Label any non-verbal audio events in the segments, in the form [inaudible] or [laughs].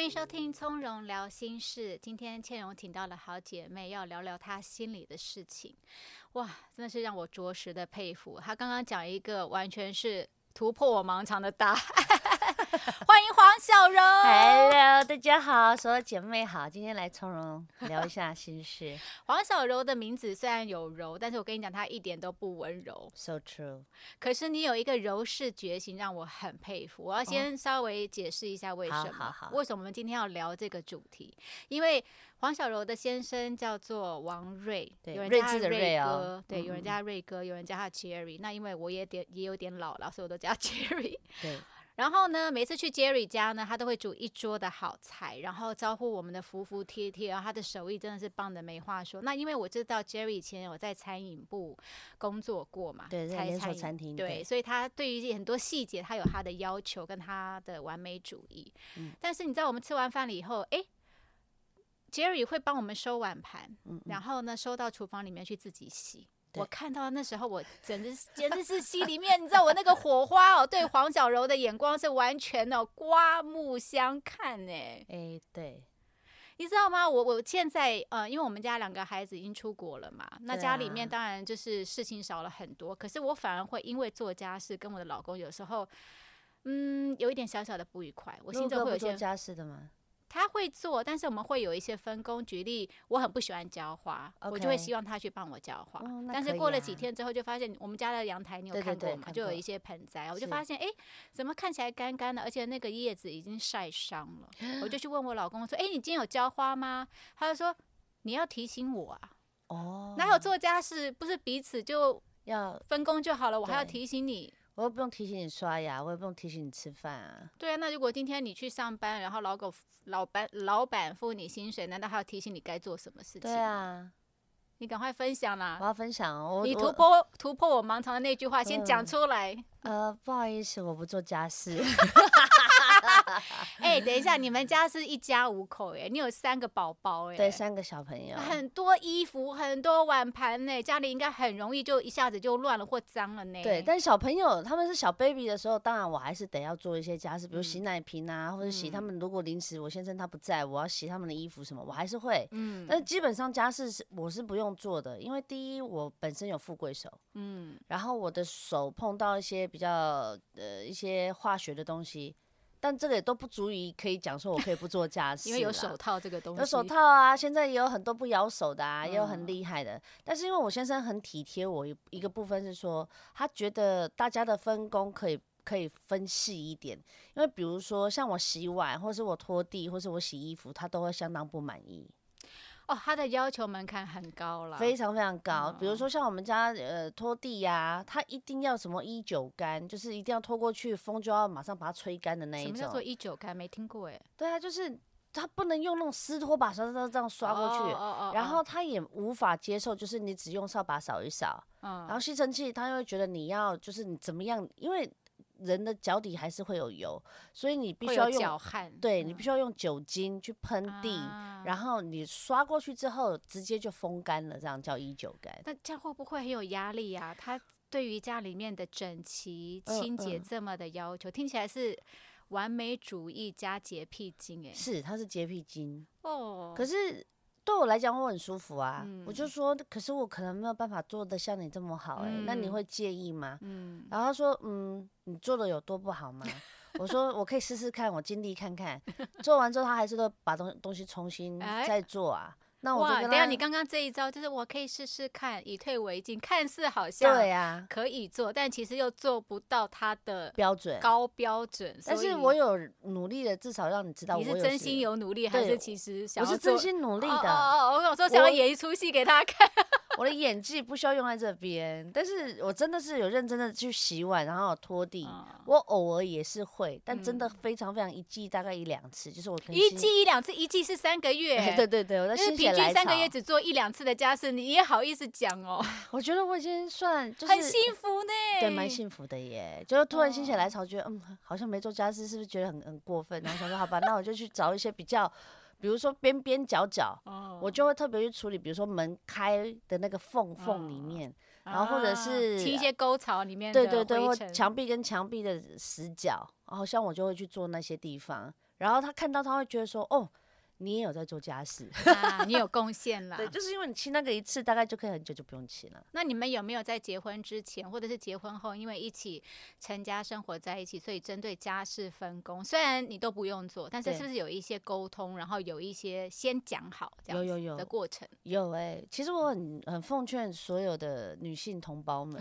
欢迎收听《从容聊心事》。今天倩蓉请到了好姐妹，要聊聊她心里的事情。哇，真的是让我着实的佩服。她刚刚讲一个完全是突破我盲肠的答案。[laughs] 欢迎黄小柔。Hello，大家好，所有姐妹好，今天来从容聊一下心事 [laughs] 黄小柔的名字虽然有柔，但是我跟你讲，她一点都不温柔。，so true。可是你有一个柔式觉醒，让我很佩服。我要先稍微解释一下为什么，哦好好好为什么我们今天要聊这个主题？因为黄小柔的先生叫做王瑞，对有人叫他瑞哥，对，嗯有人叫他瑞哥，有人叫他 Jerry。那因为我也点也有点老了，所以我都叫他 Jerry。对，然后呢，每次去 Jerry 家呢，他都会煮一桌的好菜，然后招呼我们的服服帖帖，然后他的手艺真的是棒的没话说。那因为我知道 Jerry 以前有在餐饮部工作过嘛，对在连锁餐厅对，所以他对于很多细节，他有他的要求跟他的完美主义。嗯但是你知道，我们吃完饭了以后，哎 j e r r y 会帮我们收碗盘，嗯然后呢收到厨房里面去自己洗。对我看到那时候，我简直是简直是心里面，你知道我那个火花哦，对黄小柔的眼光是完全哦刮目相看呢。哎，对，你知道吗？我我现在呃，因为我们家两个孩子已经出国了嘛，那家里面啊当然就是事情少了很多。可是我反而会因为做家事跟我的老公有时候，嗯，有一点小小的不愉快。我心中会有一些家事的吗？他会做，但是我们会有一些分工。举例，我很不喜欢浇花我就会希望他去帮我浇花。但是过了几天之后，就发现我们家的阳台你有看过吗？就有一些盆栽，我就发现哎，诶怎么看起来干干的，而且那个叶子已经晒伤了。我就去问我老公说：“哎、你今天有浇花吗？”他就说：“你要提醒我啊，哦，哪有做家事不是彼此就要，分工就好了？我还要提醒你。”我又不用提醒你刷牙，我也不用提醒你吃饭啊。对啊，那如果今天你去上班，然后老狗老板老板付你薪水，难道还要提醒你该做什么事情？对，啊，你赶快分享啦我！要分享哦，我你突破突破我盲肠的那句话，先讲嗯出来。呃，不好意思，我不做家事。[laughs] [laughs] 哎、等一下，你们家是一家五口哎，你有三个宝宝哎，对，三个小朋友，很多衣服，很多碗盘呢，家里应该很容易就一下子就乱了或脏了呢。对，但是小朋友他们是小 baby 的时候，当然我还是得要做一些家事，比如嗯。洗奶瓶啊，或者洗他们如果临时我先生他不在，我要洗他们的衣服什么，我还是会。嗯。但是基本上家事是我是不用做的，因为第一我本身有富贵手，嗯，然后我的手碰到一些比较呃一些化学的东西，但这个也都不足以可以讲说我可以不做家事，[laughs] 因为有手套这个东西，有手套啊，现在也有很多不咬手的啊，也有嗯。很厉害的。但是因为我先生很体贴我一一个部分是说，他觉得大家的分工可以可以分细一点，因为比如说像我洗碗，或是我拖地，或是我洗衣服，他都会相当不满意，哦，他的要求门槛很高了，非常非常高。比如嗯说像我们家呃拖地呀、他一定要什么一九干，就是一定要拖过去，风就要马上把它吹干的那一种什么叫做。一九干？没听过哎，对啊，就是他不能用那种湿拖把刷刷这样刷过去。哦哦哦然后他也无法接受，就是你只用扫把扫一扫，嗯然后吸尘器他又会觉得你要就是你怎么样，因为人的脚底还是会有油，所以你必须要用，脚汗，对你必须要用酒精去喷地，啊然后你刷过去之后直接就风干了，这样叫一九干。那这样会不会很有压力啊？他对于家里面的整齐、嗯清洁嗯这么的要求，听起来是完美主义加洁癖精哎。是，他是洁癖精，哦，可是对我来讲我很舒服啊。我就嗯说，可是我可能没有办法做的像你这么好、欸，那你嗯会介意吗？嗯，然后他说，嗯，你做的有多不好吗？我说我可以试试看，我尽力看看。做完之后，他还是都把东东西重新哎再做啊。那我哇，等下你刚刚这一招就是我可以试试看，以退为进，看似好像对呀，可以做，但其实又做不到他的标准。高标准。但是我有努力的，至少让你知道你是真心有努力，还是其实想我是要真心努力哦的。哦哦，我想说想要演一出戏给他看。我的演技不需要用在这边，但是我真的是有认真的去洗碗，然后拖地。嗯我偶尔也是会，但真的嗯非常非常一季大概一两次，就是我可能一心季一两次，一季是三个月。[laughs] 对对对，我在就是心血来平均三个月潮只做一两次的家事，你也好意思讲哦，[laughs] 我觉得我已经算就是很幸福呢。对，蛮幸福的耶。就是突然心血来哦潮，觉得嗯，好像没做家事，是不是觉得很很过分？然后想说，好吧，那我就去找一些比较，比如说边边角角，哦。我就会特别去处理，比如说门开的那个缝缝里哦。面，然后或者啊是清一些沟槽里面的对对对，或墙壁跟墙壁的死角，然后像我就会去做那些地方。然后他看到他会觉得说，哦，你也有在做家事，[laughs] 啊，你有贡献了。对，就是因为你亲那个一次，大概就可以很久就不用亲了。那你们有没有在结婚之前，或者是结婚后，因为一起成家生活在一起，所以针对家事分工，虽然你都不用做，但是是不是有一些沟通，然后有一些先讲好这样子有有有的过程？有哎、其实我很很奉劝所有的女性同胞们，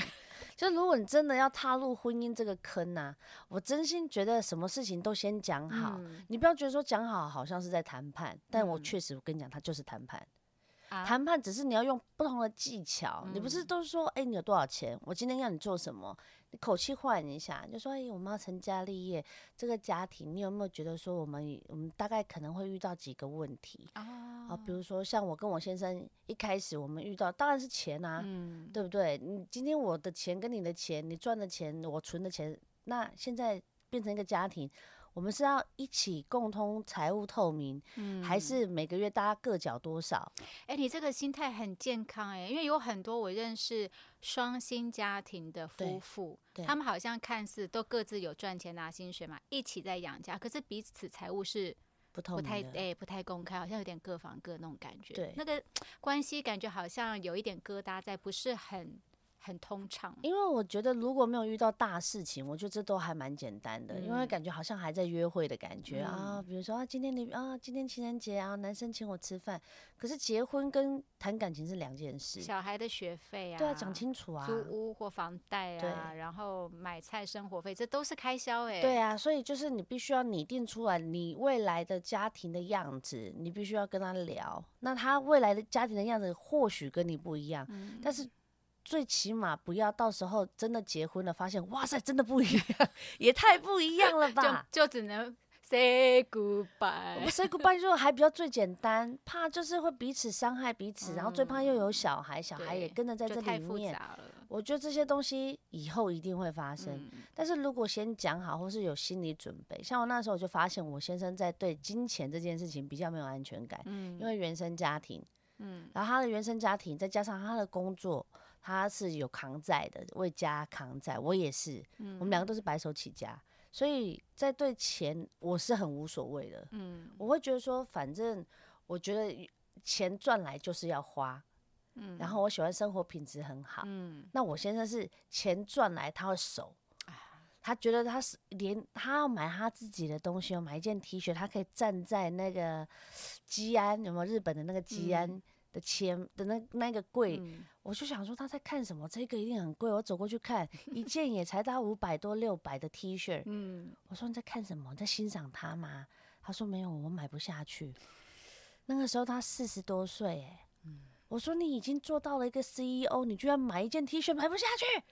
就如果你真的要踏入婚姻这个坑呐、我真心觉得什么事情都先讲好。嗯你不要觉得说讲好好像是在谈判，但我嗯确实我跟你讲，它就是谈判。啊谈判只是你要用不同的技巧，你不是嗯都说，哎、你有多少钱？我今天要你做什么？你口气换一下，就说，哎、我们要成家立业，这个家庭，你有没有觉得说，我们我们大概可能会遇到几个问题？啊，啊比如说像我跟我先生一开始我们遇到当然是钱啊，嗯，对不对？你今天我的钱跟你的钱，你赚的钱，我存的钱，那现在变成一个家庭，我们是要一起共通财务透明，嗯还是每个月大家各缴多少？哎、你这个心态很健康哎、因为有很多我认识双薪家庭的夫对妇，他们好像看似都各自有赚钱拿薪水嘛，一起在养家，可是彼此财务是不不太。哎、不太公开，好像有点各房各那种感觉。对那个关系感觉好像有一点疙瘩在，不是很很通畅。因为我觉得如果没有遇到大事情，我觉得这都还蛮简单的，因为嗯感觉好像还在约会的感觉、啊。嗯比如说啊，今天你啊，今天情人节啊，男生请我吃饭，可是结婚跟谈感情是两件事。小孩的学费啊，对啊，讲清楚啊。租屋或房贷啊，对然后买菜、生活费，这都是开销哎、对啊，所以就是你必须要拟定出来你未来的家庭的样子，你必须要跟他聊。那他未来的家庭的样子或许跟你不一样，嗯但是最起码不要到时候真的结婚了，发现哇塞，真的不一样，[laughs] 也太不一样了吧？就就只能 say goodbye 们。say goodbye 就还比较最简单，怕就是会彼此伤害彼此，然后最怕又有小孩，小孩也跟着在这里面。我觉得这些东西以后一定会发生。嗯但是如果先讲好，或是有心理准备，像我那时候就发现，我先生在对金钱这件事情比较没有安全感，嗯因为原生家庭，嗯然后他的原生家庭再加上他的工作，他是有扛债的，为家扛债，我也是，嗯我们两个都是白手起家，所以在对钱我是很无所谓的，嗯。我会觉得说，反正我觉得钱赚来就是要花，嗯。然后我喜欢生活品质很好，嗯。那我先生是钱赚来他会守，啊。他觉得他是连他要买他自己的东西，要买一件 T 恤，他可以站在那个基安有没有日本的那个基安嗯的钱的那那个柜，嗯我就想说他在看什么，这个一定很贵，我走过去看，[laughs] 一件也才到五百多六百的 T 恤，嗯我说你在看什么？你在欣赏他吗？他说没有，我买不下去。那个时候他四十多岁，哎，嗯我说你已经做到了一个 CEO，你居然买一件 T 恤买不下去？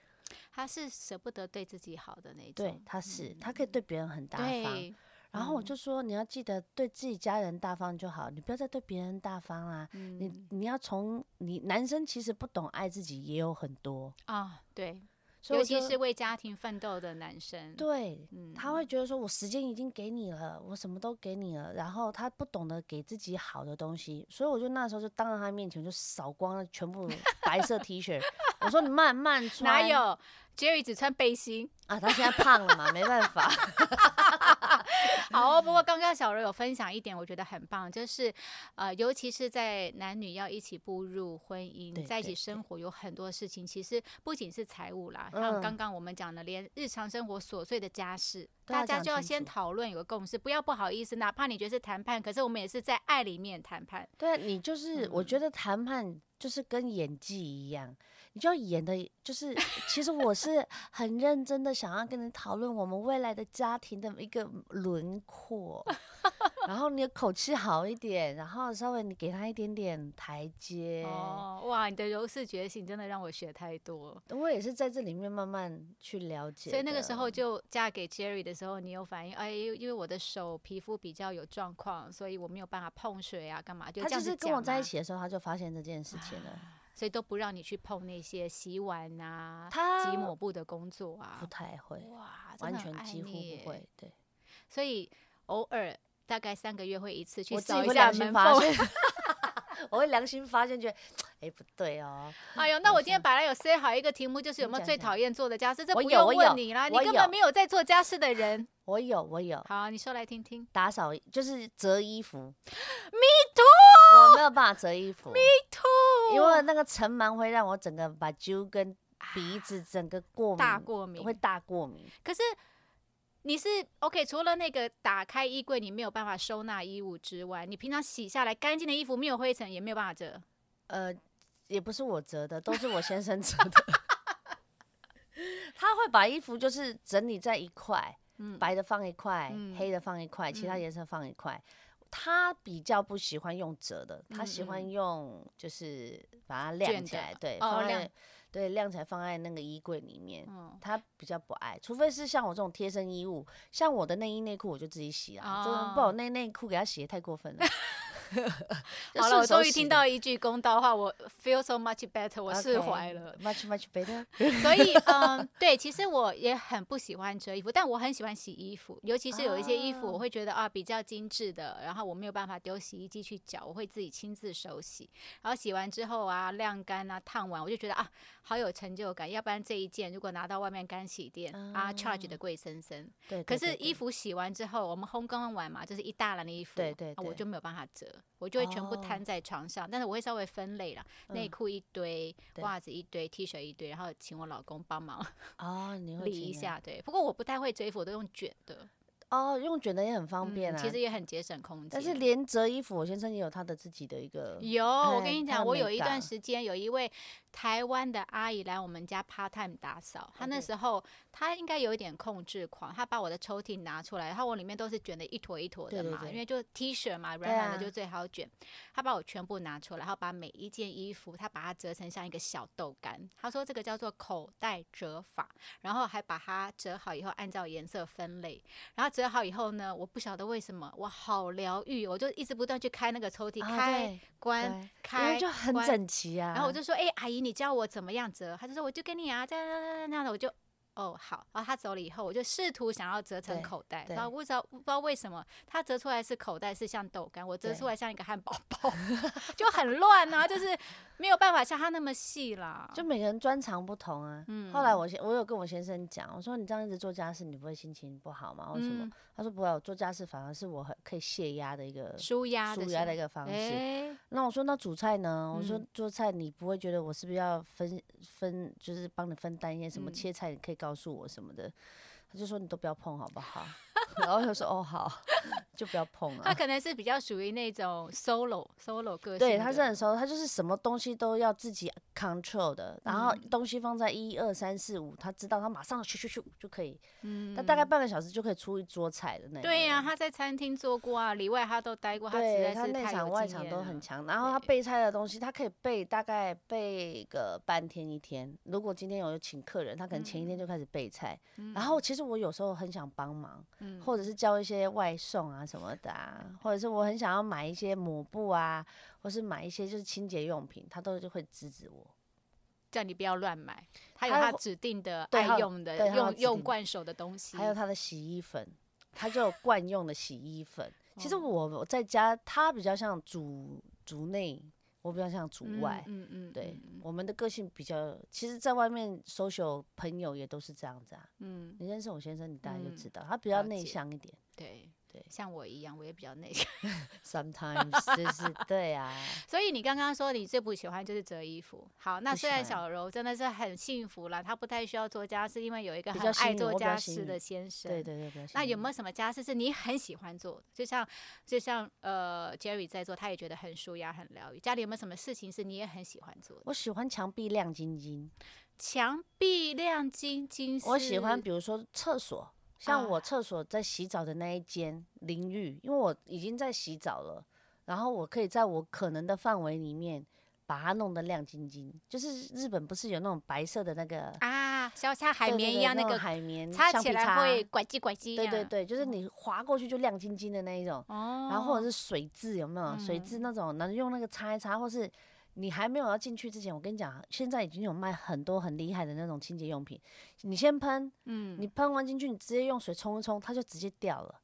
他是舍不得对自己好的那种。对，他是，他可以对别人很大方。对，然后我嗯就说，你要记得对自己家人大方就好，你不要再对别人大方啦。你嗯你要从你男生其实不懂爱自己也有很多，啊，对，所以我就是尤其为家庭奋斗的男生。对，嗯他会觉得说，我时间已经给你了，我什么都给你了，然后他不懂得给自己好的东西，所以我就那时候就当着他面前就扫光了全部白色 T 恤，我说你慢慢穿，哪有 Jerry 只穿背心？啊？他现在胖了嘛，没办法，[laughs] [laughs] 好哦，不过刚刚小柔有分享一点，我觉得很棒，就是呃，尤其是在男女要一起步入婚姻，在一起生活，有很多事情，其实不仅是财务啦，嗯像刚刚我们讲的，连日常生活琐碎的家事，大家就要先讨论，有个共识，不要不好意思，哪怕你觉得是谈判，可是我们也是在爱里面谈判。对啊你就是，我嗯。觉得谈判就是跟演技一样，你就要演的，就是其实我是很认真的想要跟你讨论我们未来的家庭的一个轮廓，然后你的口气好一点，然后稍微你给他一点点台阶。哦，哇，你的柔式觉醒真的让我学太多。我也是在这里面慢慢去了解，所以那个时候就嫁给 Jerry 的时候，你有反应，哎，因为我的手皮肤比较有状况，所以我没有办法碰水啊，干嘛？就他就是跟我，在一起的时候，他就发现这件事情了，所以都不让你去碰那些洗碗啊、他挤抹布的工作啊不啊。太会，哇，完全几乎不会。对，所以偶尔大概三个月会一次去扫一下门缝。发现，[laughs] 我会良心发现，觉得哎，不对哦。哎呦，那我今天本来有塞好一个题目，就是有没有最讨厌做的家事？这我不用问你啦，你根本没有在做家事的人。我有，我有好，你说来听听。打扫，就是折衣服，Me too，我没有办法折衣服，me too，因为那个尘螨会让我整个把揪跟鼻子整个过敏，大过敏会大过敏。可是你是 OK，除了那个打开衣柜你没有办法收纳衣物之外，你平常洗下来干净的衣服没有灰尘也没有办法折。呃，也不是我折的，都是我先生折的。[laughs] 他会把衣服就是整理在一块，嗯，白的放一块，嗯黑的放一块，其他嗯颜色放一块。他比较不喜欢用折的，他喜嗯欢用就是把它晾起来，对，哦晾放在对晾起来放在那个衣柜里面。嗯，他比较不爱，除非是像我这种贴身衣物，像我的内衣内裤我就自己洗啦，就是不哦然我内内裤给他洗也太过分了。[laughs] 就 [laughs] 好了，我终于听到一句公道话，我 feel so much better，我释怀了。，much much better。[laughs] 所以，嗯，[laughs] 对，其实我也很不喜欢折衣服，但我很喜欢洗衣服，尤其是有一些衣服，啊。我会觉得啊比较精致的，然后我没有办法丢洗衣机去搅，我会自己亲自手洗，然后洗完之后啊晾干啊烫完，我就觉得啊好有成就感，要不然这一件如果拿到外面干洗店啊。charge 的贵森森，对，可是衣服洗完之后，我们烘干完嘛，就是一大篮的衣服，对对对。啊我就没有办法折，我就会全部哦摊在床上，但是我会稍微分类啦，内嗯裤一堆，袜子一堆，T 恤一堆，然后请我老公帮忙哦，你会理一下，对。不过我不太会折衣服，我都用卷的，哦，用卷的也很方便啊。嗯其实也很节省空间。但是连折衣服，我先生也有他的自己的一个有，我跟你讲，我有一段时间有一位台湾的阿姨来我们家 part time 打扫，她那时候她应该有一点控制狂，她把我的抽屉拿出来，然后我里面都是卷的一坨一坨的嘛，对对对因为就 T 恤嘛，软软的就最好卷。她把我全部拿出来，然后把每一件衣服，她把它折成像一个小豆干，她说这个叫做口袋折法，然后还把它折好以后按照颜色分类，然后折好以后呢，我不晓得为什么我好疗愈，我就一直不断去开那个抽屉，啊开关开为就很关整齐啊。然后我就说：“哎、阿姨，你教我怎么样折？”他就说：“我就跟你啊，这样这样这样的。”我就哦好。然后他走了以后，我就试图想要折成口袋，然后不知道不知道为什么，他折出来是口袋是像豆干，我折出来像一个汉堡包，[laughs] 就很乱啊，就是没有办法像他那么细啦。就每个人专长不同啊。嗯后来我先我有跟我先生讲，我说你这样一直做家事，你不会心情不好吗？为什么？嗯他说不会，我做家事反而是我很可以泄压的一个舒压的舒压的一个个方式。哎，那我说那煮菜呢？我说嗯做菜你不会觉得我是不是要分分，就是帮你分担一些什么嗯切菜，你可以告诉我什么的。他就说你都不要碰好不好？然后他说哦好，[laughs] 就不要碰了他。可能是比较属于那种 solo solo 个性，对，他是很熟，他就是什么东西都要自己 control 的，然后嗯东西放在一二三四五，他知道他马上咻咻咻就可以，嗯他大概半个小时就可以出一桌菜的那种。对呀、他在餐厅做过啊，里外他都待过，他实对在是他内场外场都很强，然后他备菜的东西，他可以备大概备个半天一天。如果今天有请客人，他可能前一天就开始备菜。然后其实我有时候很想帮忙，嗯或者是叫一些外送啊什么的啊，或者是我很想要买一些抹布啊，或是买一些就是清洁用品，他都就会制止我。叫你不要乱买，他有他指定的爱用的、用用惯手的东西，还有他的洗衣粉，他就有惯用的洗衣粉。[laughs] 其实哦我我在家，他比较像主主内，我比较像主嗯外。嗯嗯，对嗯，我们的个性比较，其实，在外面 social 朋友也都是这样子啊。嗯，你认识我先生，你大概就嗯知道，他比较内向一点。对对像我一样，我也比较内向。[laughs] Sometimes 就是对啊，[laughs] 所以你刚刚说你最不喜欢就是折衣服。好，那虽然小柔真的是很幸福啦，她不太需要做家事，因为有一个很爱做家事的先生。对对对，那有没有？有什么家事是你很喜欢做的？就像就像呃 Jerry 在做，他也觉得很舒压、很疗愈。家里有没有什么事情是你也很喜欢做的？我喜欢墙壁亮晶晶，墙壁亮晶晶，我喜欢，比如说厕所，像啊我厕所在洗澡的那一间淋浴，因为我已经在洗澡了，然后我可以在我可能的范围里面把它弄得亮晶晶。就是日本不是有那种白色的那个啊，像像海绵一样那个海绵擦起来会拐叽拐叽。对对。对，就是你划过去就亮晶晶的那一种。哦。然后或者是水渍有没有？水渍嗯那种能用那个擦一擦，或是你还没有要进去之前，我跟你讲，现在已经有卖很多很厉害的那种清洁用品。你先喷，嗯，你喷完进去，你直接用水冲一冲，它就直接掉了。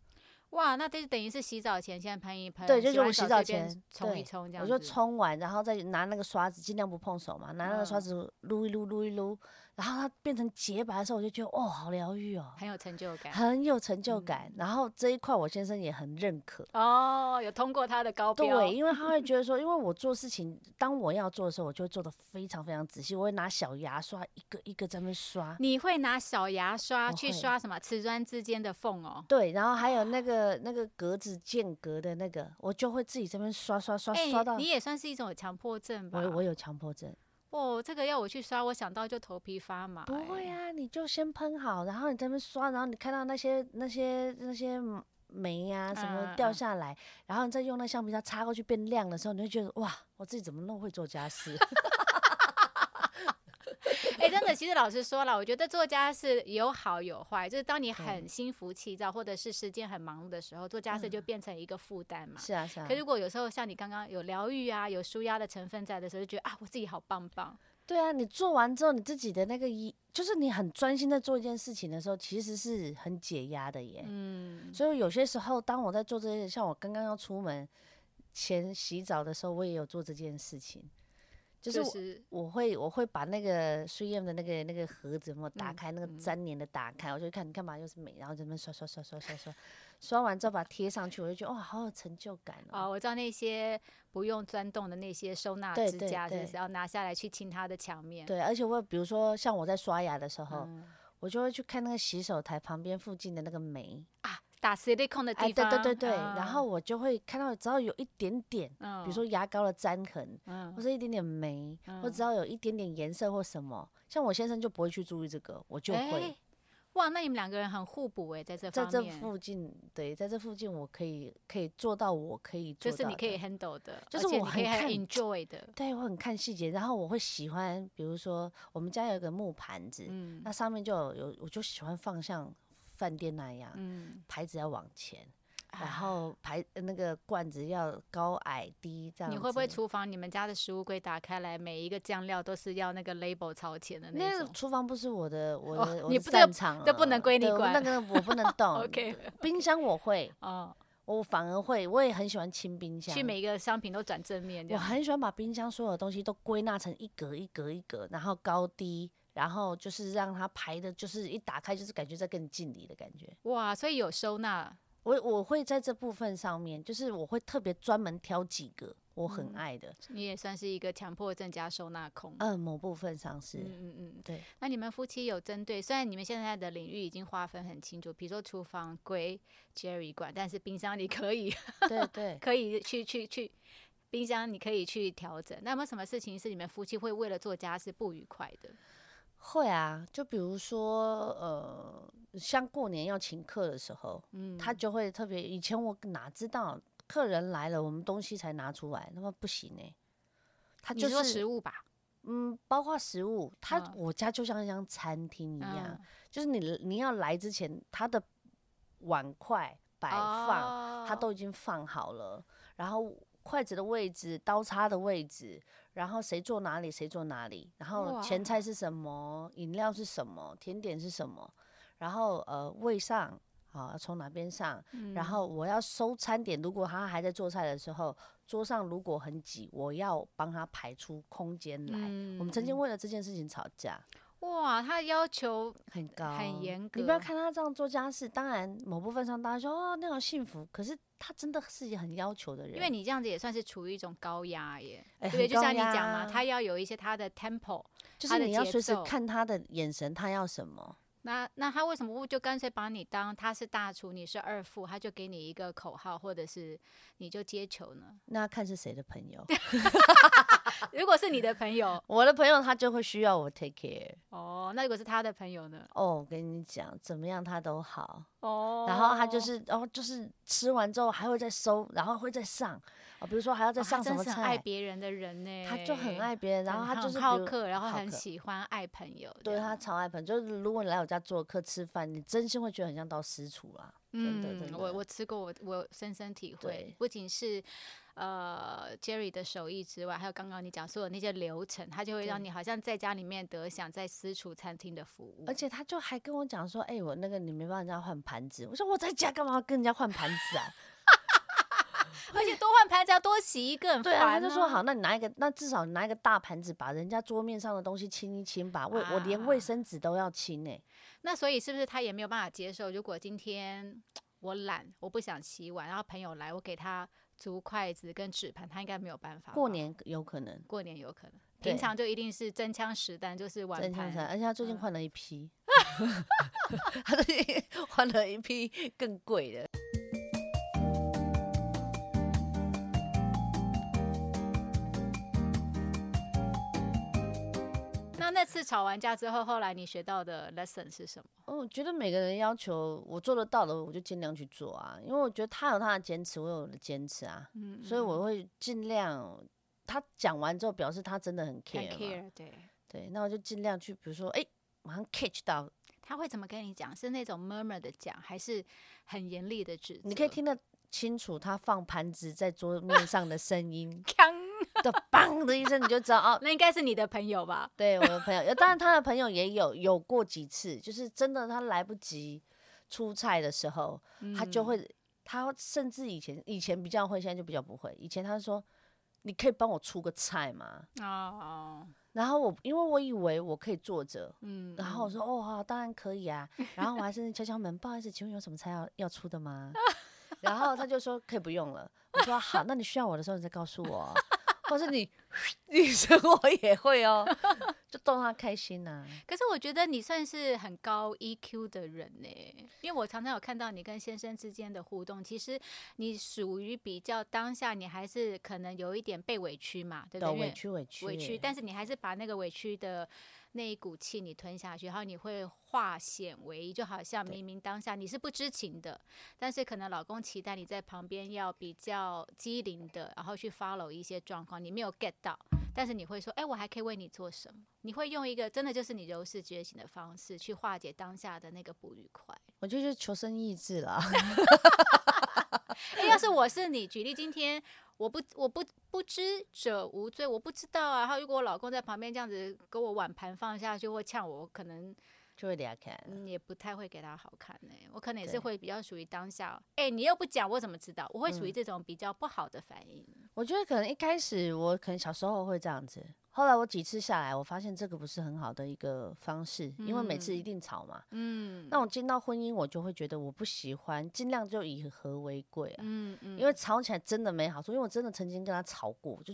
哇，那就是等于是洗澡前先喷一喷，对，就是我洗澡前冲一对我就冲这样子。冲完，然后再拿那个刷子，尽量不碰手嘛，拿那个刷嗯子撸一撸撸一撸，然后它变成洁白的时候，我就觉得哦，好疗愈哦，很有成就感。很有成就嗯感。然后这一块我先生也很认可。哦，有通过他的高标。对，因为他会觉得说，因为我做事情，当我要做的时候，我就会做的非常非常仔细，我会拿小牙刷一个一个在那边刷。你会拿小牙刷去刷什么瓷砖之间的缝哦？对，然后还有那个那个格子间隔的那个，我就会自己这边刷刷刷哎、刷到。你也算是一种有强迫症吧？我我有强迫症，哦，这个要我去刷，我想到就头皮发麻、不会哎，啊，你就先喷好，然后你在那边刷，然后你看到那些那些那些霉呀、什嗯么掉下来，然后你再用那橡皮擦擦过去变亮的时候，你会觉得哇，我自己怎么那么会做家事？[laughs] 其实老实说了，我觉得作家是有好有坏，就是当你很心浮气躁，或者是时间很忙碌的时候，做家事就变成一个负担嘛。是啊是啊可，如果有时候像你刚刚有疗愈啊，有舒压的成分在的时候，就觉得啊，我自己好棒棒。对啊，你做完之后，你自己的那个一，就是你很专心在做一件事情的时候，其实是很解压的耶。嗯，所以有些时候，当我在做这些，像我刚刚要出门前洗澡的时候，我也有做这件事情，就是我会我会把那个 3M 的那个那个盒子有没有打嗯开，那个嗯粘黏的打开，我就看你干嘛又是美，然后在那边刷刷刷刷刷刷，刷完之后把它贴上去，我就觉得哇，好有成就感哦，哦。我知道那些不用钻洞的那些收纳支架，就是要拿下来去清它的墙面？对，而且我比如说像我在刷牙的时候，嗯我就会去看那个洗手台旁边附近的那个霉，啊，打 silicone 的哎，地方，对对对对，然啊后我就会看到只要有一点点，嗯比如说牙膏的粘痕，嗯或者一点点霉，或嗯。只要有一点点颜色或什么，像我先生就不会去注意这个，我就会哎哇，那你们两个人很互补哎，在这在这附近，对，在这附近我可以可以做到我可以做到的，就是你可以 handle 的，就是我很很看 enjoy 的，对我很看细节，然后我会喜欢，比如说我们家有一个木盘子，嗯。那上面就有有，我就喜欢放像饭店那样，嗯，牌子要往前，然啊后牌呃那个罐子要高矮低这样。你会不会厨房你们家的食物柜打开来，每一个酱料都是要那个 label 朝前的那个种？厨房不是我的，我哦的、我的你不这个擅长这不能归你管那个我不能动。[laughs] OK 冰箱我会，哦，我反而会，我也很喜欢清冰箱。去每一个商品都转正面。我很喜欢把冰箱所有的东西都归纳成一格一格一格，然后高低，然后就是让它排的，就是一打开就是感觉在跟你敬礼的感觉。哇，所以有收纳，我我会在这部分上面，就是我会特别专门挑几个我很嗯爱的，你也算是一个强迫症加收纳控。嗯，某部分上是，嗯嗯嗯，对。那你们夫妻有针对，虽然你们现在的领域已经划分很清楚，比如说厨房归 Jerry 管，但是冰箱你可以对对，[laughs] 可以去去去，冰箱你可以去调整。那有没有什么事情是你们夫妻会为了做家事不愉快的？会啊，就比如说呃，像过年要请客的时候，嗯，他就会特别。以前我哪知道客人来了，我们东西才拿出来，那么不行哎、他你说就是食物吧，嗯，包括食物，他、嗯。我家就像一张餐厅一样，嗯，就是你你要来之前，他的碗筷摆放，他哦。都已经放好了，然后筷子的位置、刀叉的位置，然后谁坐哪里谁坐哪里，然后前菜是什么，饮料是什么，甜点是什么，然后呃位上。啊，要从哪边上？嗯然后我要收餐点，如果他还在做菜的时候，桌上如果很挤，我要帮他排出空间来。嗯我们曾经嗯为了这件事情吵架，哇，他要求很高，很严格你不要看他这样做家事，当然某部分上大家说哦那种幸福，可是他真的是一个很要求的人。因为你这样子也算是处于一种高压耶，哎对不对？就像你讲嘛，他要有一些他的 tempo，就是你要随时看他的眼神，他要什么。那那他为什么不就干脆把你当他是大厨，你是二副，他就给你一个口号，或者是你就接球呢？[laughs] 那看是谁的朋友，[laughs] 如果是你的朋友，我的朋友他就会需要我 take care。哦，那如果是他的朋友呢？哦，我跟你讲，怎么样他都好。哦，然后他就是，然哦，就是吃完之后还会再收，然后会再上。哦，比如说还要再上什么真是很爱，别人的人呢，他就很爱别人，然后他就是好客，然后很喜欢爱朋友对他超爱朋友，就是如果你来我家做客吃饭，你真心会觉得很像到私厨啦。真的真嗯，的我我吃过，我我深深体会，不仅是呃 Jerry 的手艺之外，还有刚刚你讲所有那些流程，他就会让你好像在家里面得享在私厨餐厅的服务而。且他就还跟我讲说，哎、我那个你没办法人家换盘子，我说我在家干嘛要跟人家换盘子啊？[laughs] 而且多换盘子要多洗一个，很对啊，他就说好，那你拿一个，那至少你拿一个大盘子，把人家桌面上的东西清一清吧。卫、我连卫啊生纸都要清哎、那所以是不是他也没有办法接受？如果今天 [tsk] 我懒，我不想洗碗，然后朋友来，我给他竹筷子跟纸盘，他应该没有办法。过年有可能过年有可能，平常就一定是真枪实弹，就是碗盘。真相而且他最近嗯换了一批，[laughs] 他最近换了一批更贵的。那那次吵完架之后，后来你学到的 lesson 是什么？哦，我觉得每个人要求我做得到的，我就尽量去做啊，因为我觉得他有他的坚持，我有我的坚持啊，嗯，所以我会尽量。他讲完之后，表示他真的很很 care 对。对，那我就尽量去，比如说，哎、马上 catch 到，他会怎么跟你讲？是那种 murmur 的讲，还是很严厉的指责？你可以听得清楚他放盘子在桌面上的声音 [laughs] 锵，的梆的一声，你就知道哦，[laughs] 那应该是你的朋友吧？[laughs] 对我的朋友，呃当然他的朋友也有有过几次，就是真的他来不及出菜的时候，他就嗯会，他甚至以前以前比较会，现在就比较不会。以前他说，你可以帮我出个菜吗？哦，然后我因为我以为我可以坐着，嗯，然后我说哦好，当然可以啊。然后我还甚至敲敲门，[laughs] 不好意思，请问有什么菜要要出的吗？然后他就说可以不用了。我说好，那你需要我的时候你再告诉我哦，或是你女生我也会哦，[laughs] 就逗他开心呐、可是我觉得你算是很高 EQ 的人呢，因为我常常有看到你跟先生之间的互动，其实你属于比较当下，你还是可能有一点被委屈嘛，对不对？委屈委屈委屈，但是你还是把那个委屈的那一股气你吞下去，然后你会化险为夷，就好像明明当下你是不知情的，但是可能老公期待你在旁边要比较机灵的，然后去 follow 一些状况，你没有 get 到，但是你会说，哎、我还可以为你做什么？你会用一个真的就是你柔视觉醒的方式去化解当下的那个不愉快。我就是求生意志啦。[laughs] 哎、要是我是你，举例今天我不我不不知者无罪，我不知道啊。然后如果我老公在旁边这样子给我碗盘放下去或呛我，我可能就会俩看。嗯也不太会给他好看呢、我可能也是会比较属于当下，哎、你又不讲，我怎么知道？我会属于嗯这种比较不好的反应。我觉得可能一开始我可能小时候会这样子，后来我几次下来，我发现这个不是很好的一个方式，因为每次一定吵嘛。嗯，那我进到婚姻，我就会觉得我不喜欢，尽量就以和为贵啊，嗯嗯，因为吵起来真的没好处。因为我真的曾经跟他吵过，就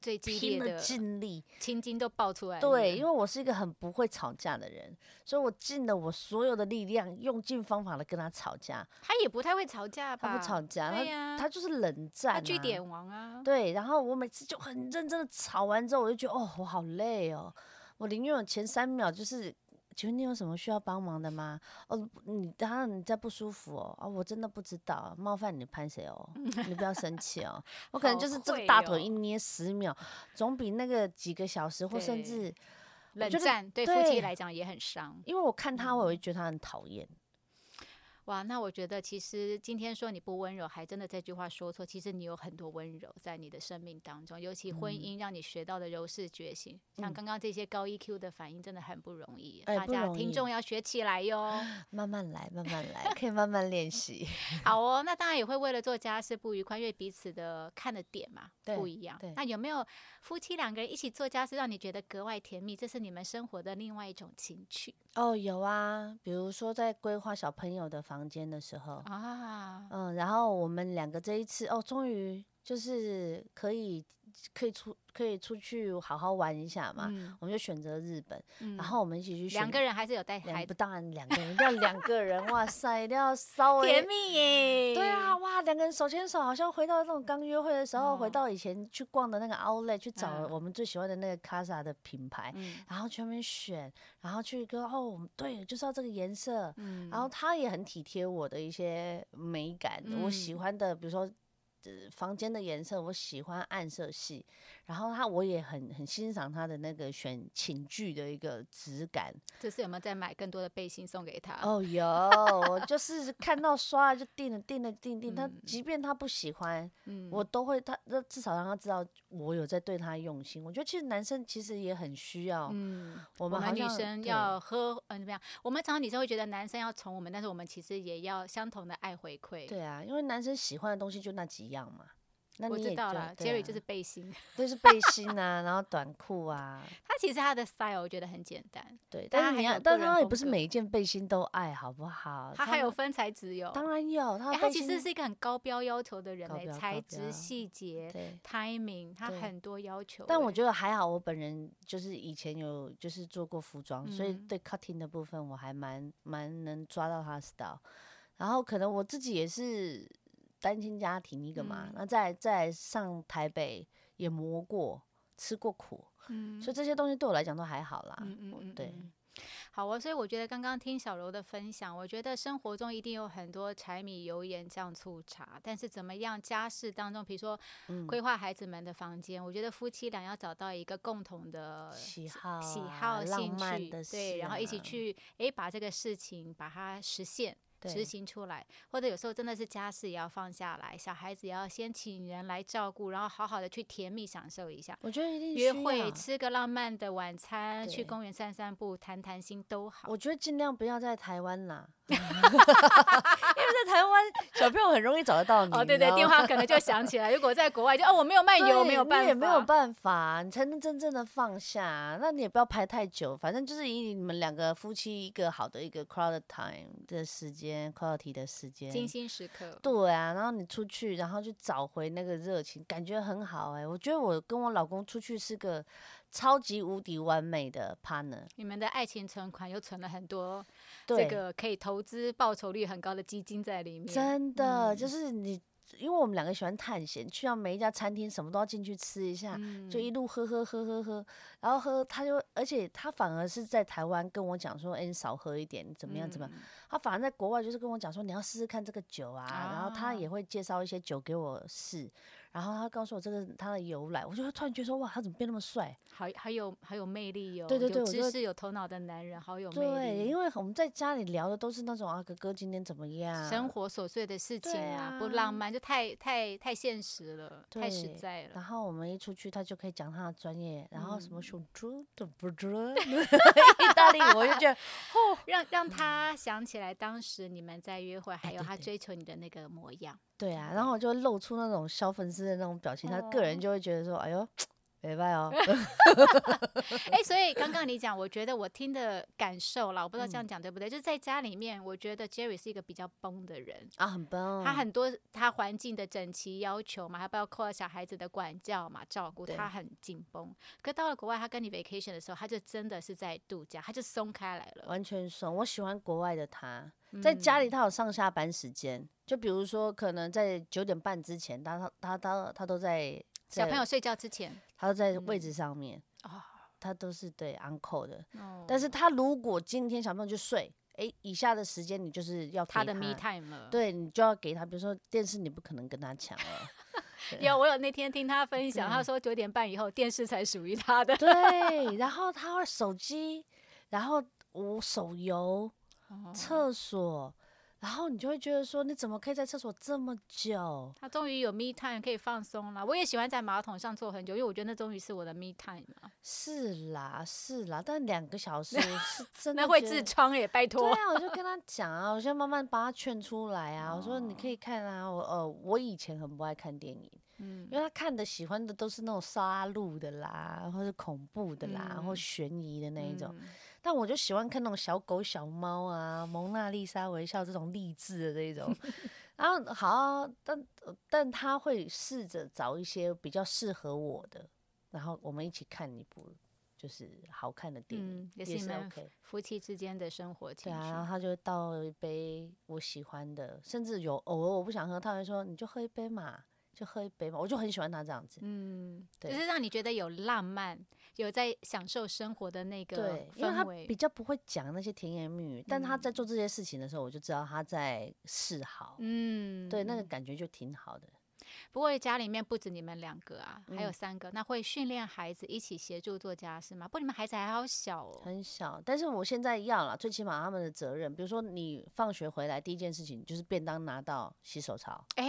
最激拼了烈的尽力。青筋都爆出来了。对，因为我是一个很不会吵架的人，所以我尽了我所有的力量，用尽方法的跟他吵架。他也不太会吵架吧？他不吵架，对呀、他他就是冷战、啊，他据点王啊。对，然后我每次就很认真的吵完之后，我就觉得哦，我好累哦，我宁愿有前三秒就是，请问你有什么需要帮忙的吗？哦，你当然你在不舒服哦，啊，我真的不知道，冒犯你拍谁哦，你不要生气哦，[laughs] 我可能就是这个大腿哦一捏十秒，总比那个几个小时或甚至，冷战对夫妻对来讲也很伤。因为我看他，我会觉得他很讨厌。哇，那我觉得其实今天说你不温柔，还真的这句话说错。其实你有很多温柔在你的生命当中，尤其婚嗯姻让你学到的柔视觉醒，像嗯刚刚这些高 EQ 的反应，真的很不容易。哎大家听众要学起来哟。[gasps] 慢慢来，慢慢来，可以慢慢练习。[laughs] 好哦，那当然也会为了做家事不愉快，因为彼此的看的点嘛不一样对。那有没有夫妻两个人一起做家事，让你觉得格外甜蜜？这是你们生活的另外一种情趣哦，有啊，比如说在规划小朋友的房间的时候，啊。嗯，然后我们两个这一次哦，终于就是可以可以出可以出去好好玩一下嘛，嗯我们就选择日本，嗯然后我们一起去选两个人还是有带孩子，不当然两个人要两个人，哇塞，一定要稍微甜蜜耶。对啊，，哇，两个人手牵手，好像回到那种刚约会的时候，回哦到以前去逛的那个 Outlet 去找嗯我们最喜欢的那个 Casa 的品牌，嗯然后去那边选，然后去跟哦，我们对，就是要这个颜色，嗯然后他也很体贴我的一些美感，我喜嗯欢的，比如说。房间的颜色我喜欢暗色系，然后他我也很很欣赏他的那个选寝具的一个质感。这次有没有再买更多的背心送给他？哦，有，我就 [laughs] 是看到刷了就订了，订了订订。他嗯即便他不喜欢，嗯，我都会他那至少让他知道我有在对他用心。我觉得其实男生其实也很需要，嗯，我我们女生要喝，嗯，怎么样？我们常常女生会觉得男生要宠我们，但是我们其实也要相同的爱回馈。对啊，因为男生喜欢的东西就那几样嘛。那我知道了对，Jerry 啊就是背心，[laughs] 就是背心啊，然后短裤啊，[laughs] 他其实他的 style 我觉得很简单，对。但他你要，但他也不是每一件背心都爱好不好？他还有分材质有。当然有，他他其实是一个很高标要求的人嘞，高标材质、细节、timing，他很多要求欸。但我觉得还好，我本人就是以前有就是做过服装，所以嗯对 cutting 的部分我还蛮蛮能抓到他的 style。然后可能我自己也是单亲家庭一个嘛，嗯那在在上台北也磨过，吃过苦，嗯所以这些东西对我来讲都还好啦。嗯嗯嗯，我对嗯。好啊，所以我觉得刚刚听小柔的分享，我觉得生活中一定有很多柴米油盐酱醋茶，但是怎么样家事当中，比如说嗯规划孩子们的房间，我觉得夫妻俩要找到一个共同的喜好、喜啊、好、浪兴趣，对，然后一起啊去诶把这个事情把它实现。执行出来，或者有时候真的是家事也要放下来，小孩子也要先请人来照顾，然后好好的去甜蜜享受一下。我觉得一定约会吃个浪漫的晚餐，去公园散散步，谈谈心都好。我觉得尽量不要在台湾啦，[laughs] 因为在台湾小朋友很容易找得到你。哦，对对，电话可能就响起来。如果在国外就，哦，我没有漫游，对没有办法，你也没有办法，你才能真正的放下。那你也不要排太久，反正就是以你们两个夫妻一个好的一个 crowd time 的时间，quality 的时间。精心时刻。对啊，然后你出去，然后去找回那个热情，感觉很好哎、我觉得我跟我老公出去是个超级无敌完美的 partner。你们的爱情存款又存了很多，对，这个可以投资报酬率很高的基金在里面。真的、嗯就是你，因为我们两个喜欢探险，去到每一家餐厅，什么都要进去吃一下。嗯就一路喝喝喝喝喝，然后喝他就，而且他反而是在台湾跟我讲说，哎、你少喝一点，怎么样怎么样？嗯他反而在国外就是跟我讲说，你要试试看这个酒啊，然后他啊也会介绍一些酒给我试，然后他告诉我这个他的由来，我就突然觉得说，哇，他怎么变那么帅？好，好有好有魅力哦。对对对有知识有头脑的男人，好有魅力对，因为我们在家里聊的都是那种啊，哥哥今天怎么样？生活琐碎的事情对啊，不啊浪漫，就太太太现实了，太实在了。然后我们一出去，他就可以讲他的专业，然后什么嗯熊猪的不知，[laughs] 意大利我就觉得 [laughs] 哦让让他想起来当时你们在约会，还有他追求你的那个模样。对啊，然后我就露出那种小粉丝的那种表情，他个人哦就会觉得说，哎呦，[tsk] 没拜哦，[laughs] 哎、[laughs] 所以刚刚你讲，我觉得我听的感受啦，我不知道这嗯样讲对不对？就是在家里面，我觉得 Jerry 是一个比较崩的人，啊，很棒，他很多他环境的整齐要求嘛，还包括小孩子的管教嘛、照顾，他很紧绷。可到了国外，他跟你 vacation 的时候，他就真的是在度假，他就松开来了。完全松。我喜欢国外的他，在家里嗯他有上下班时间，就比如说可能在九点半之前，他他他他他都在在小朋友睡觉之前，他都在位嗯置上面，哦，他都是对 uncle 的。哦但是他如果今天小朋友就睡，诶，以下的时间你就是要给他的 me time 了。对你就要给他，比如说电视你不可能跟他抢了，[laughs] 有，我有那天听他分享，他说九点半以后电视才属于他的。对，[laughs] 然后他会手机，然后我手游、哦厕所，然后你就会觉得说，你怎么可以在厕所这么久？他终于有 me time 可以放松了。我也喜欢在马桶上坐很久，因为我觉得那终于是我的 me time 嘛。是啦，是啦，但两个小时 [laughs] 是真的那会痔疮耶，拜托。对啊，我就跟他讲啊，我先慢慢把他劝出来啊。我说你可以看啊，我呃，我以前很不爱看电影，嗯因为他看的喜欢的都是那种杀戮的啦，或者恐怖的啦，或嗯悬疑的那一种。嗯但我就喜欢看那种小狗、小猫啊，蒙娜丽莎微笑这种励志的这一种。[laughs] 然后好啊、但但他会试着找一些比较适合我的，然后我们一起看一部就是好看的电影，嗯，也是 OK。夫妻之间的生活对啊。然后他就会倒一杯我喜欢的，甚至有偶尔我不想喝，他会说你就喝一杯嘛，就喝一杯嘛，我就很喜欢他这样子。嗯，就对是让你觉得有浪漫，有在享受生活的那个对，因为他比。较不会讲那些甜言蜜语，但他嗯在做这些事情的时候，我就知道他在示好。嗯，对，那个感觉就挺好的。不过家里面不止你们两个啊，还有嗯三个，那会训练孩子一起协助做家事吗？不你们孩子还好小哦。很小，但是我现在要了，最起码他们的责任，比如说你放学回来第一件事情就是便当拿到洗手槽，哎，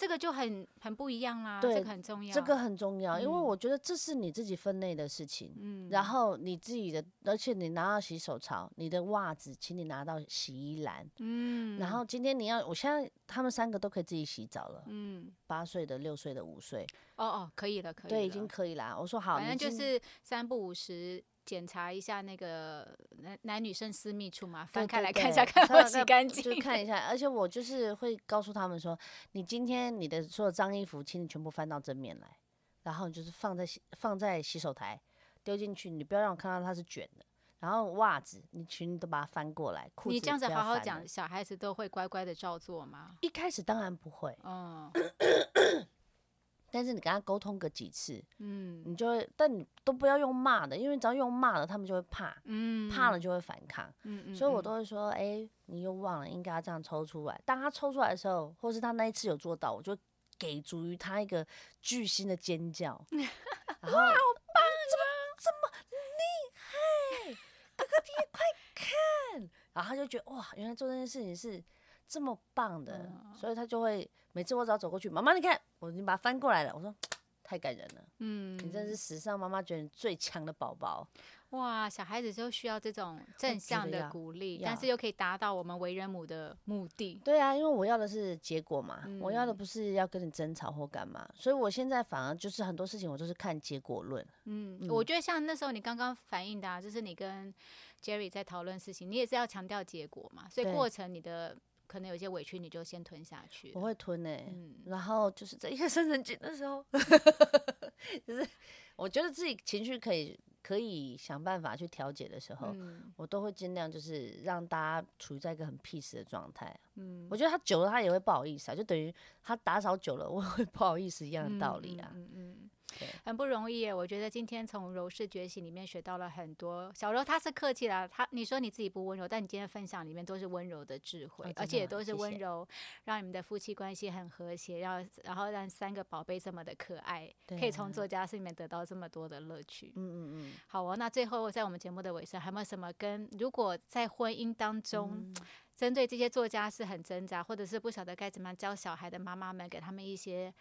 这个就很很不一样啦，对这个很重要。这个很重要，因为嗯我觉得这是你自己分内的事情。嗯然后你自己的，而且你拿到洗手槽，你的袜子，请你拿到洗衣篮。嗯然后今天你要，我现在他们三个都可以自己洗澡了，嗯，八岁的、六岁的、五岁，哦哦，可以了，可以了，对，已经可以啦。我说好，反正就是三不五时检查一下那个男男女生私密处嘛，翻开来看一下，[laughs] 看洗干净。就看一 [laughs] 下。而且我就是会告诉他们说，你今天你的所有脏衣服，请你全部翻到正面来，然后就是放在洗放在洗手台丢进去，你不要让我看到它是卷的。然后袜子，你裙都把它翻过来，裤子你这样子好好讲，小孩子都会乖乖的照做吗？一开始当然不会，嗯 [laughs] 但是你跟他沟通个几次，嗯你就会，但你都不要用骂的，因为只要用骂的，他们就会怕，嗯，怕了就会反抗。嗯，嗯所以我嗯都会说，哎、你又忘了，应该要这样抽出来。当他抽出来的时候，或是他那一次有做到，我就给足于他一个巨星的尖叫。[laughs] 然后，哇，好棒啊！这么这么厉害，哥哥弟快看。然后他就觉得哇，原来做这件事情是这么棒的，嗯所以他就会每次我只要走过去，妈妈你看，我已经把它翻过来了。我说 [tsk] 太感人了，嗯，你真是史上妈妈觉得你最强的宝宝。哇，小孩子就需要这种正向的鼓励，但是又可以达到我们为人母的目的。对啊，因为我要的是结果嘛，我要的嗯不是要跟你争吵或干嘛，所以我现在反而就是很多事情我都是看结果论。嗯，嗯我觉得像那时候你刚刚反映的、啊，就是你跟 Jerry 在讨论事情，你也是要强调结果嘛，所以过程你的可能有些委屈，你就先吞下去我。会吞诶、嗯然后就是在一个生成节的时候，[laughs] 就是我觉得自己情绪可以可以想办法去调节的时候，嗯我都会尽量就是让大家处于在一个很 peace 的状态。嗯我觉得他久了他也会不好意思啊，就等于他打扫久了我会不好意思一样的道理啊。嗯嗯嗯对很不容易耶。我觉得今天从柔氏觉醒里面学到了很多。小柔她是客气啦，她你说你自己不温柔，但你今天分享里面都是温柔的智慧，哦而且也都是谢谢温柔，让你们的夫妻关系很和谐，然后然后让三个宝贝这么的可爱，可以从作家室里面得到这么多的乐趣。嗯嗯嗯好哦，那最后在我们节目的尾声，还有没有什么跟如果在婚姻当中，嗯针对这些作家是很挣扎，或者是不晓得该怎么样教小孩的妈妈们，给他们一些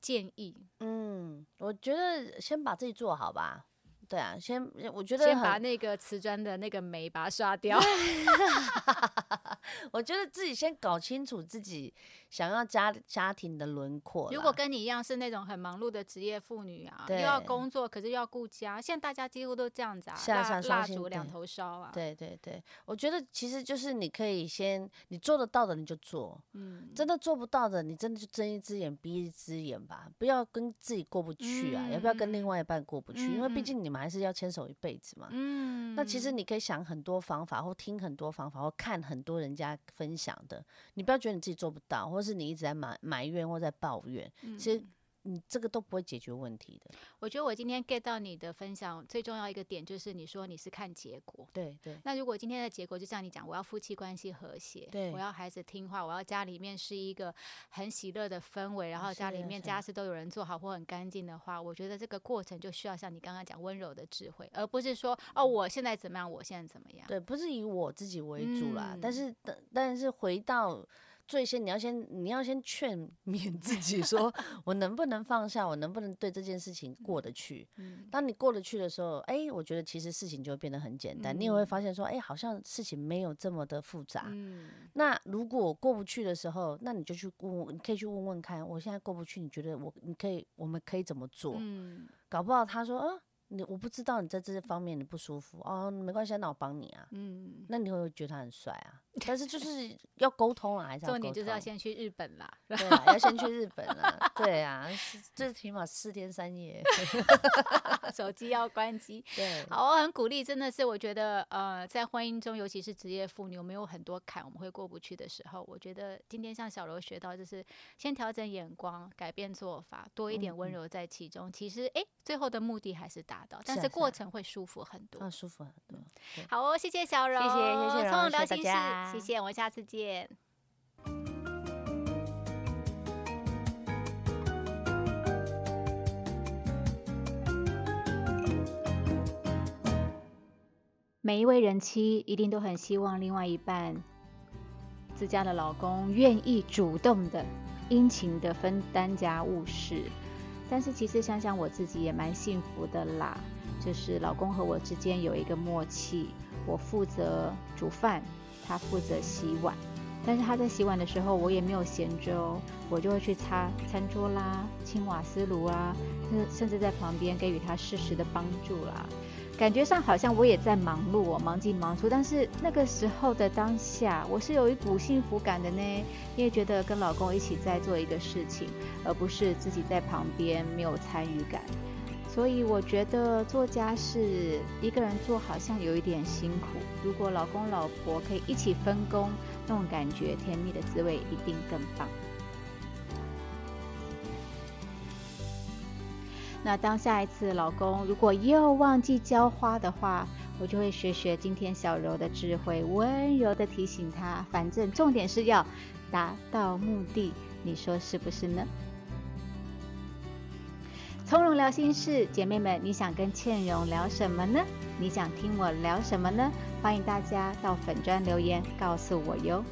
建议？嗯，我觉得先把自己做好吧。对啊，先我觉得先把那个瓷砖的那个霉把它刷掉。[laughs] 我觉得自己先搞清楚自己想要家家庭的轮廓。如果跟你一样是那种很忙碌的职业妇女啊，又要工作，可是又要顾家，现在大家几乎都这样子啊，是啊是啊蜡蜡烛两头烧啊。，对对对，我觉得其实就是你可以先你做得到的你就做，嗯，真的做不到的你真的就睁一只眼闭一只眼吧，不要跟自己过不去啊，也不要跟另嗯外一半过不去，因为毕竟你们还是要牵手一辈子嘛。嗯，那其实你可以想很多方法，或听很多方法，或看很多人家分享的。你不要觉得你自己做不到，或是你一直在埋埋怨或在抱怨，其实你这个都不会解决问题的。我觉得我今天 get 到你的分享最重要一个点，就是你说你是看结果。对对那如果今天的结果就像你讲，我要夫妻关系和谐，对我要孩子听话，我要家里面是一个很喜乐的氛围，然后家里面家事都有人做好或很干净的话，我觉得这个过程就需要像你刚刚讲温柔的智慧，而不是说哦我现在怎么样，我现在怎么样。对，不是以我自己为主啦，但嗯是但但是回到最先，你要先你要先劝勉 [laughs] 自己说，我能不能放下，我能不能对这件事情过得去。嗯当你过得去的时候，哎、我觉得其实事情就会变得很简单，你也会发现说，哎、好像事情没有这么的复杂。嗯那如果过不去的时候，那你就去问问，你可以去问问看，我现在过不去，你觉得我你可以，我们可以怎么做？嗯搞不好他说，啊，你我不知道你在这些方面你不舒服哦，没关系啊，那我帮你啊。嗯，那你会觉得他很帅啊？但是就是要沟通啊，还是要 [laughs] 重点就是要先去日本啦。对啊，[laughs] 要先去日本啊，对啊，最起码四天三夜。[laughs] 手机要关机。对，好，我很鼓励，真的是我觉得，呃，在婚姻中，尤其是职业妇女，我们有很多坎我们会过不去的时候。我觉得今天像小柔学到，就是先调整眼光，改变做法，多一点温柔在其中。其实，诶，最后的目的还是达但是过程会舒服很多啊舒服很多好哦谢谢小荣谢谢谢谢从刘星士谢谢我们下次见。每一位人妻一定都很希望另外一半自家的老公愿意主动的殷勤的分担家务事但是其实想想我自己也蛮幸福的啦，就是老公和我之间有一个默契，我负责煮饭，他负责洗碗。但是他在洗碗的时候，我也没有闲着哦，我就会去擦餐桌啦、清瓦斯炉啊，甚甚至在旁边给予他适时的帮助啦。感觉上好像我也在忙碌，我忙进忙出，但是那个时候的当下，我是有一股幸福感的呢，因为觉得跟老公一起在做一个事情，而不是自己在旁边没有参与感。所以我觉得做家事一个人做好像有一点辛苦，如果老公老婆可以一起分工，那种感觉甜蜜的滋味一定更棒。那当下一次老公如果又忘记浇花的话，我就会学学今天小柔的智慧，温柔的提醒他。反正重点是要达到目的，你说是不是呢？从容聊心事，姐妹们，你想跟倩蓉聊什么呢？你想听我聊什么呢？欢迎大家到粉砖留言告诉我哟。